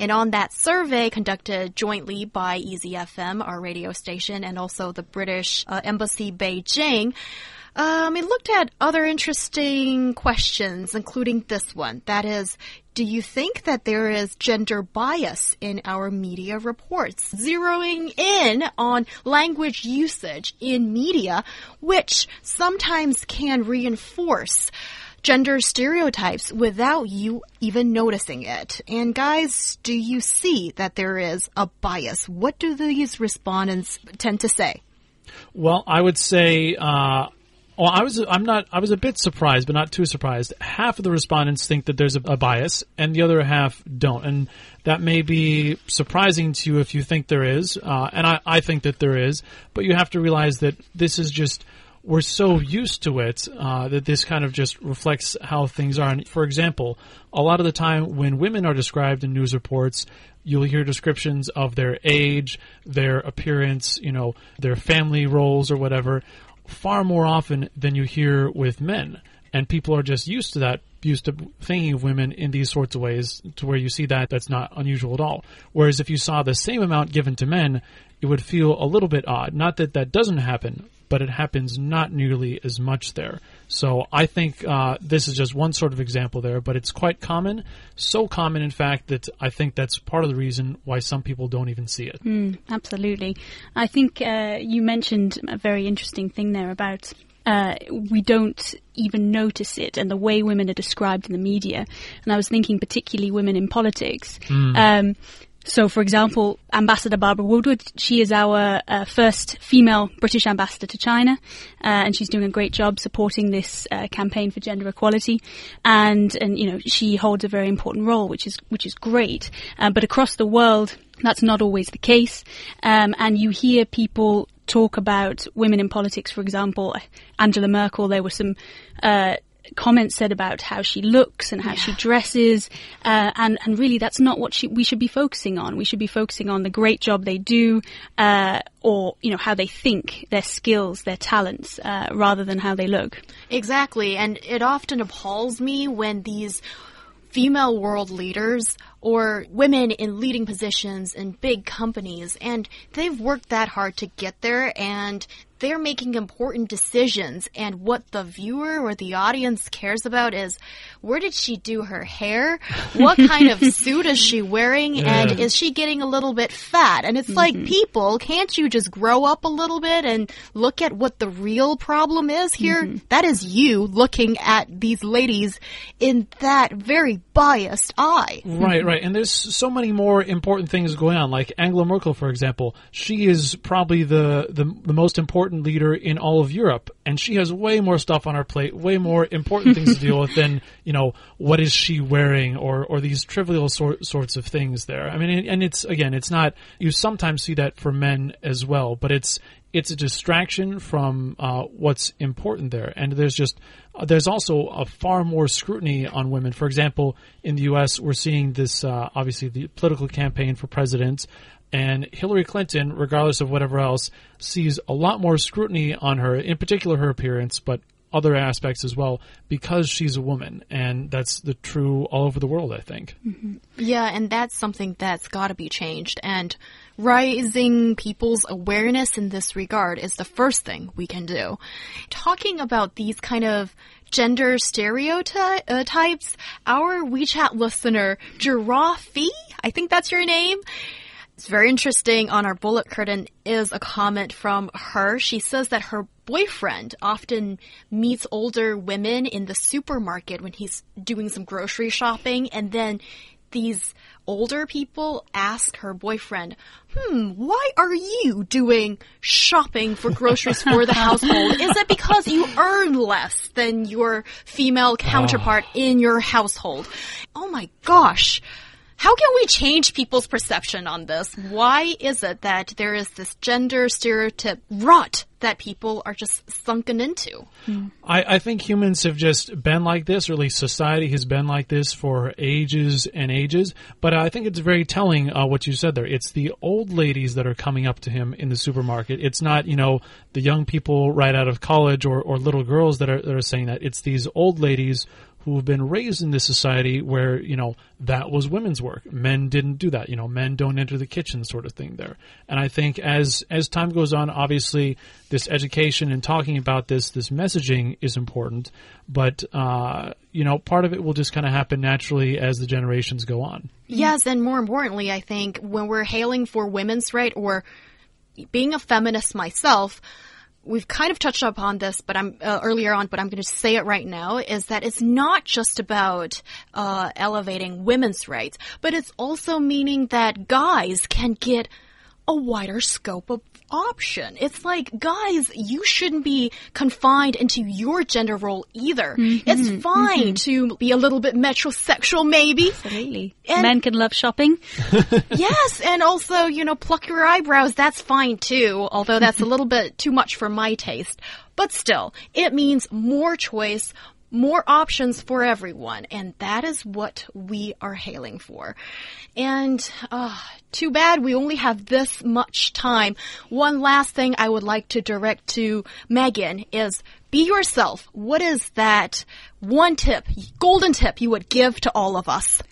And on that survey conducted jointly by EZFM, our radio station, and also the British uh, Embassy Beijing, um, it looked at other interesting questions, including this one. That is, do you think that there is gender bias in our media reports? Zeroing in on language usage in media, which sometimes can reinforce gender stereotypes without you even noticing it. And guys, do you see that there is a bias? What do these respondents tend to say? Well, I would say, uh, well, I was I'm not I was a bit surprised, but not too surprised. Half of the respondents think that there's a, a, bias, and the other half don't, and that may be surprising to you if you think there is, uh, and I, I think that there is. But you have to realize that this is just we're so used to it uh, that this kind of just reflects how things are. And for example, a lot of the time when women are described in news reports, you'll hear descriptions of their age, their appearance, you know, their family roles or whatever, far more often than you hear with men. And people are just used to that, used to thinking of women in these sorts of ways to where you see that that's not unusual at all. Whereas if you saw the same amount given to men, it would feel a little bit odd. Not that that doesn't happen, but it happens not nearly as much there. So I think uh, this is just one sort of example there, but it's quite common. So common, in fact, that I think that's part of the reason why some people don't even see it. Mm, absolutely. I think uh, you mentioned a very interesting thing there about uh, we don't even notice it and the way women are described in the media. And I was thinking particularly women in politics. Mm. Um, so, for example, Ambassador Barbara Woodward, she is our uh, first female British ambassador to China, uh, and she's doing a great job supporting this uh, campaign for gender equality. And, and you know, she holds a very important role, which is which is great. Uh, but across the world, that's not always the case. Um, and you hear people talk about women in politics, for example, Angela Merkel. There were some uh, comments said about how she looks and how yeah. she dresses, uh, and and really that's not what she, we should be focusing on. We should be focusing on the great job they do, uh, or you know how they think, their skills, their talents, uh, rather than how they look. Exactly, and it often appalls me when these female world leaders or women in leading positions in big companies and they've worked that hard to get there and they're making important decisions and what the viewer or the audience cares about is where did she do her hair? What kind of suit is she wearing? Yeah. And is she getting a little bit fat? And it's mm -hmm. like, mm-hmm. people, can't you just grow up a little bit and look at what the real problem is here? Mm -hmm. that is you looking at these ladies in that very biased eye. Right, right. And there's so many more important things going on. Like Angela Merkel, for example, she is probably the, the, the most important leader in all of Europe. And she has way more stuff on her plate, way more important things to deal with than you know, what is she wearing or, or these trivial sort, sorts of things there. I mean, and it's, again, it's not, you sometimes see that for men as well, but it's, it's a distraction from uh, what's important there. And there's just, uh, there's also a far more scrutiny on women. For example, in the U.S., we're seeing this, uh, obviously, the political campaign for president. And Hillary Clinton, regardless of whatever else, sees a lot more scrutiny on her, in particular her appearance, but other aspects as well because she's a woman and that's the true all over the world i think mm-hmm. yeah and that's something that's got to be changed and rising people's awareness in this regard is the first thing we can do talking about these kind of gender stereotypes our wechat listener giraffe i think that's your name it's very interesting on our bullet curtain is a comment from her. She says that her boyfriend often meets older women in the supermarket when he's doing some grocery shopping and then these older people ask her boyfriend, hmm, why are you doing shopping for groceries for the household? Is it because you earn less than your female counterpart oh. in your household? Oh my gosh How can we change people's perception on this? Why is it that there is this gender stereotype rot that people are just sunken into? I, I think humans have just been like this, or at least society has been like this for ages and ages. But I think it's very telling uh, what you said there. It's the old ladies that are coming up to him in the supermarket. It's not, you know, the young people right out of college or, or little girls that are, that are saying that. It's these old ladies who have been raised in this society where, you know, that was women's work. Men didn't do that. You know, men don't enter the kitchen sort of thing there. And I think as, as time goes on, obviously this education and talking about this, this messaging is important. But, uh, you know, part of it will just kind of happen naturally as the generations go on. Yes, and more importantly, I think when we're hailing for women's right or being a feminist myself, we've kind of touched upon this, but I'm uh, earlier on, but I'm going to say it right now is that it's not just about uh, elevating women's rights, but it's also meaning that guys can get a wider scope of option. It's like, guys, you shouldn't be confined into your gender role either. Mm-hmm. It's mm-hmm. fine to be a little bit metrosexual, maybe. Absolutely. And- Men can love shopping. yes, and also, you know, pluck your eyebrows, that's fine too, although that's a little bit too much for my taste. But still, it means more choice, more options for everyone, and that is what we are hailing for. And, uh, too bad we only have this much time. One last thing I would like to direct to Megan is be yourself. What is that one tip, golden tip you would give to all of us?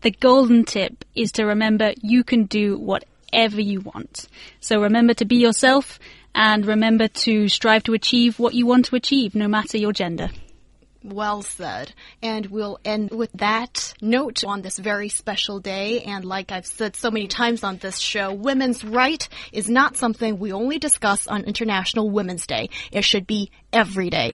The golden tip is to remember you can do whatever you want. So remember to be yourself and remember to strive to achieve what you want to achieve, no matter your gender. Well said. And we'll end with that note on this very special day. And like I've said so many times on this show, women's right is not something we only discuss on International Women's Day. It should be every day.